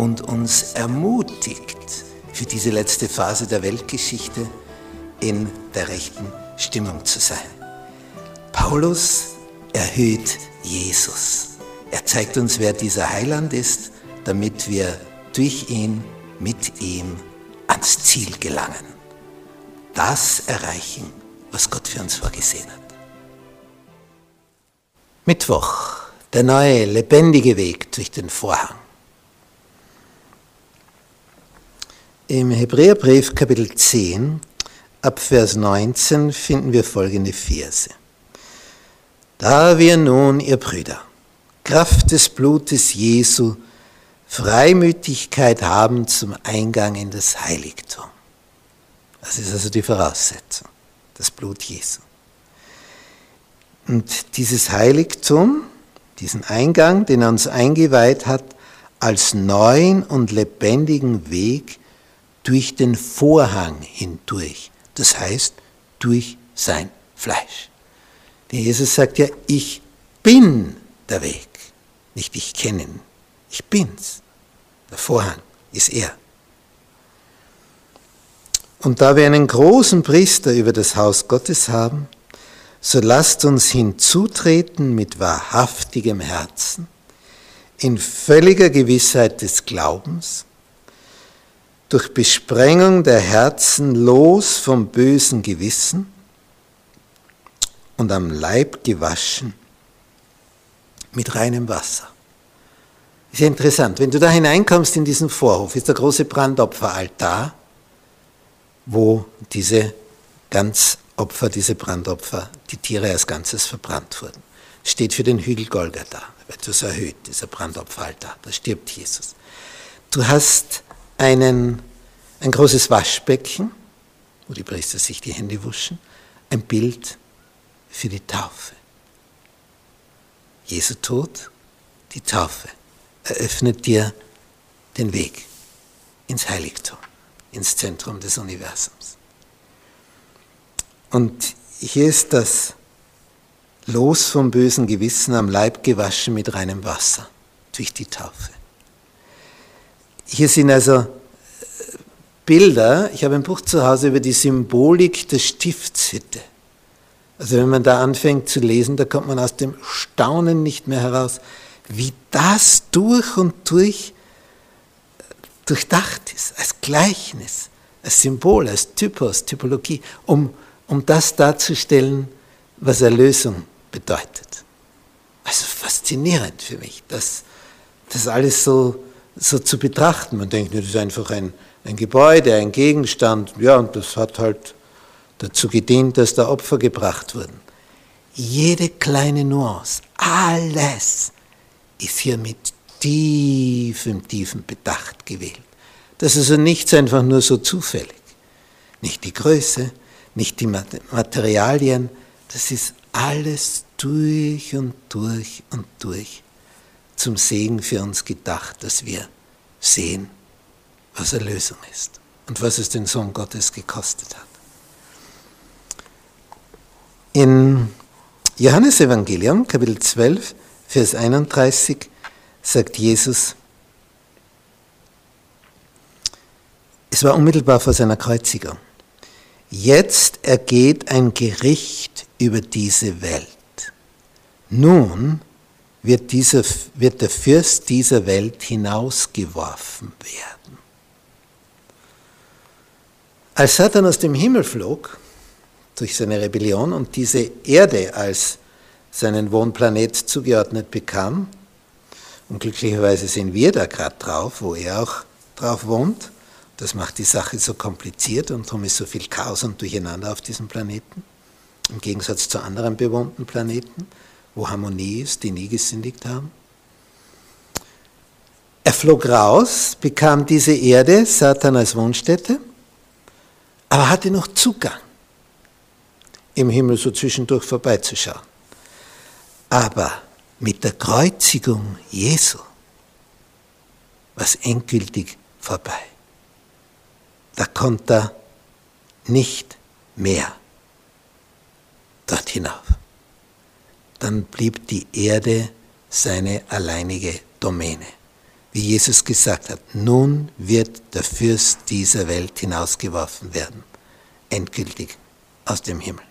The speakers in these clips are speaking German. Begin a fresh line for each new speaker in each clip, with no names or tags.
und uns ermutigt, für diese letzte Phase der Weltgeschichte in der rechten Stimmung zu sein. Paulus erhöht Jesus. Er zeigt uns, wer dieser Heiland ist, damit wir durch ihn, mit ihm ans Ziel gelangen. Das erreichen, was Gott für uns vorgesehen hat. Mittwoch, der neue, lebendige Weg durch den Vorhang. Im Hebräerbrief Kapitel 10 ab Vers 19 finden wir folgende Verse. Da wir nun, ihr Brüder, Kraft des Blutes Jesu, Freimütigkeit haben zum Eingang in das Heiligtum. Das ist also die Voraussetzung, das Blut Jesu. Und dieses Heiligtum, diesen Eingang, den er uns eingeweiht hat, als neuen und lebendigen Weg durch den Vorhang hindurch, das heißt durch sein Fleisch. Denn Jesus sagt ja, ich bin der Weg, nicht ich kenne ihn, ich bin's. Der Vorhang ist er. Und da wir einen großen Priester über das Haus Gottes haben, so lasst uns hinzutreten mit wahrhaftigem Herzen, in völliger Gewissheit des Glaubens, durch Besprengung der Herzen los vom bösen Gewissen und am Leib gewaschen mit reinem Wasser. Ist ja interessant, wenn du da hineinkommst in diesen Vorhof, ist der große Brandopferaltar, wo diese Ganzopfer, diese Brandopfer, die Tiere als Ganzes verbrannt wurden. Steht für den Hügel Golgatha, etwas erhöht, dieser Brandopferaltar, da stirbt Jesus. Du hast einen, ein großes Waschbecken, wo die Priester sich die Hände wuschen, ein Bild für die Taufe. Jesu Tod, die Taufe, eröffnet dir den Weg ins Heiligtum, ins Zentrum des Universums. Und hier ist das Los vom bösen Gewissen am Leib gewaschen mit reinem Wasser durch die Taufe. Hier sind also äh, Bilder, ich habe ein Buch zu Hause über die Symbolik der Stiftshütte. Also wenn man da anfängt zu lesen, da kommt man aus dem Staunen nicht mehr heraus, wie das durch und durch äh, durchdacht ist, als Gleichnis, als Symbol, als Typos, Typologie, um, um das darzustellen, was Erlösung bedeutet. Also faszinierend für mich, das, das alles so so zu betrachten. Man denkt, das ist einfach ein, ein Gebäude, ein Gegenstand, ja, und das hat halt dazu gedient, dass da Opfer gebracht wurden. Jede kleine Nuance, alles ist hier mit tiefem, tiefem Bedacht gewählt. Das ist also nichts einfach nur so zufällig. Nicht die Größe, nicht die Materialien, das ist alles durch und durch und durch zum Segen für uns gedacht, dass wir sehen, was Erlösung ist und was es den Sohn Gottes gekostet hat. In Johannes Evangelium, Kapitel 12, Vers 31, sagt Jesus, es war unmittelbar vor seiner Kreuzigung, jetzt ergeht ein Gericht über diese Welt. Nun wird, dieser, wird der Fürst dieser Welt hinausgeworfen werden. Als Satan aus dem Himmel flog, durch seine Rebellion und diese Erde als seinen Wohnplanet zugeordnet bekam, und glücklicherweise sind wir da gerade drauf, wo er auch drauf wohnt, das macht die Sache so kompliziert und darum ist so viel Chaos und Durcheinander auf diesem Planeten, im Gegensatz zu anderen bewohnten Planeten wo Harmonie ist, die nie gesündigt haben. Er flog raus, bekam diese Erde, Satan als Wohnstätte, aber hatte noch Zugang, im Himmel so zwischendurch vorbeizuschauen. Aber mit der Kreuzigung Jesu war es endgültig vorbei. Da konnte er nicht mehr dort hinauf. Dann blieb die Erde seine alleinige Domäne. Wie Jesus gesagt hat, nun wird der Fürst dieser Welt hinausgeworfen werden, endgültig aus dem Himmel.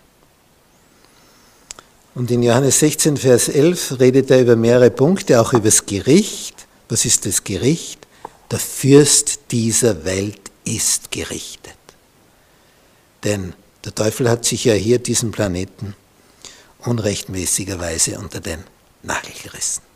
Und in Johannes 16, Vers 11 redet er über mehrere Punkte, auch über das Gericht. Was ist das Gericht? Der Fürst dieser Welt ist gerichtet. Denn der Teufel hat sich ja hier diesen Planeten unrechtmäßigerweise unter den Nagel gerissen.